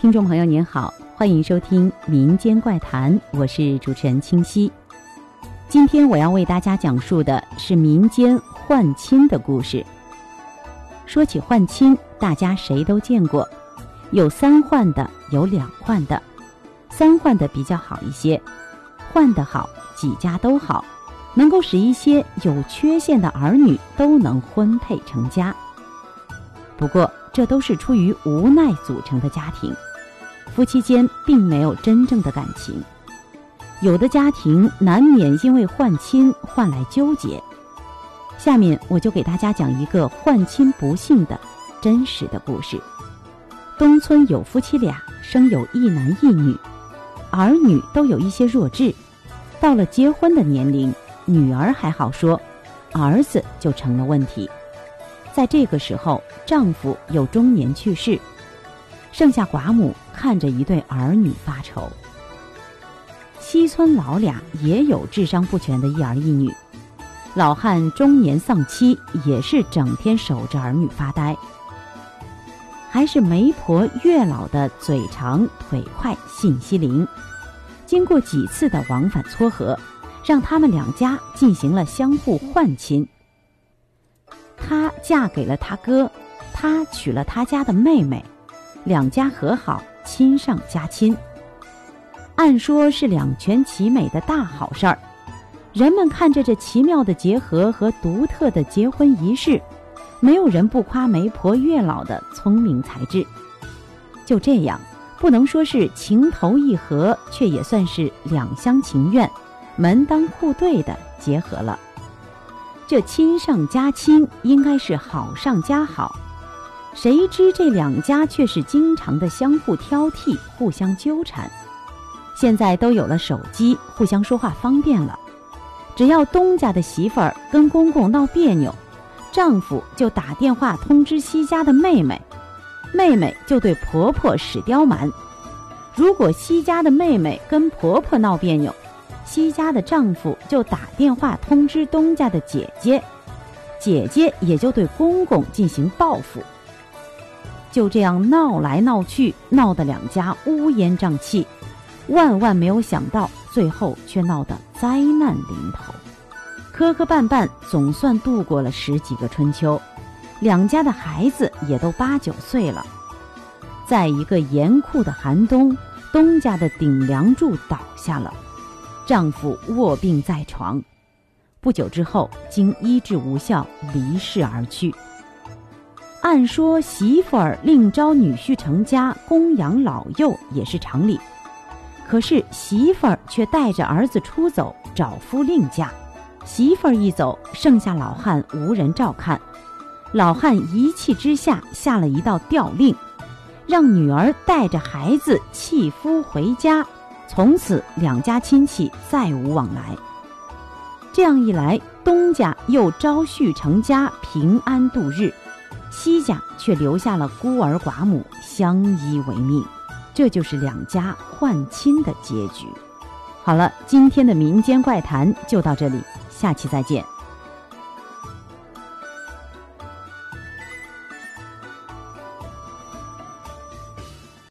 听众朋友您好，欢迎收听《民间怪谈》，我是主持人清溪。今天我要为大家讲述的是民间换亲的故事。说起换亲，大家谁都见过，有三换的，有两换的。三换的比较好一些，换得好，几家都好，能够使一些有缺陷的儿女都能婚配成家。不过，这都是出于无奈组成的家庭。夫妻间并没有真正的感情，有的家庭难免因为换亲换来纠结。下面我就给大家讲一个换亲不幸的真实的故事。东村有夫妻俩，生有一男一女，儿女都有一些弱智，到了结婚的年龄，女儿还好说，儿子就成了问题。在这个时候，丈夫又中年去世。剩下寡母看着一对儿女发愁。西村老俩也有智商不全的一儿一女，老汉中年丧妻，也是整天守着儿女发呆。还是媒婆月老的嘴长腿快，信息灵，经过几次的往返撮合，让他们两家进行了相互换亲。她嫁给了他哥，他娶了他家的妹妹。两家和好，亲上加亲。按说是两全其美的大好事儿，人们看着这奇妙的结合和独特的结婚仪式，没有人不夸媒婆月老的聪明才智。就这样，不能说是情投意合，却也算是两厢情愿、门当户对的结合了。这亲上加亲，应该是好上加好。谁知这两家却是经常的相互挑剔，互相纠缠。现在都有了手机，互相说话方便了。只要东家的媳妇儿跟公公闹别扭，丈夫就打电话通知西家的妹妹，妹妹就对婆婆使刁蛮。如果西家的妹妹跟婆婆闹别扭，西家的丈夫就打电话通知东家的姐姐，姐姐也就对公公进行报复。就这样闹来闹去，闹得两家乌烟瘴气，万万没有想到，最后却闹得灾难临头。磕磕绊绊，总算度过了十几个春秋，两家的孩子也都八九岁了。在一个严酷的寒冬，东家的顶梁柱倒下了，丈夫卧病在床，不久之后经医治无效，离世而去。按说媳妇儿另招女婿成家供养老幼也是常理，可是媳妇儿却带着儿子出走找夫另嫁，媳妇儿一走，剩下老汉无人照看，老汉一气之下下了一道调令，让女儿带着孩子弃夫回家，从此两家亲戚再无往来。这样一来，东家又招婿成家，平安度日。西家却留下了孤儿寡母相依为命，这就是两家换亲的结局。好了，今天的民间怪谈就到这里，下期再见。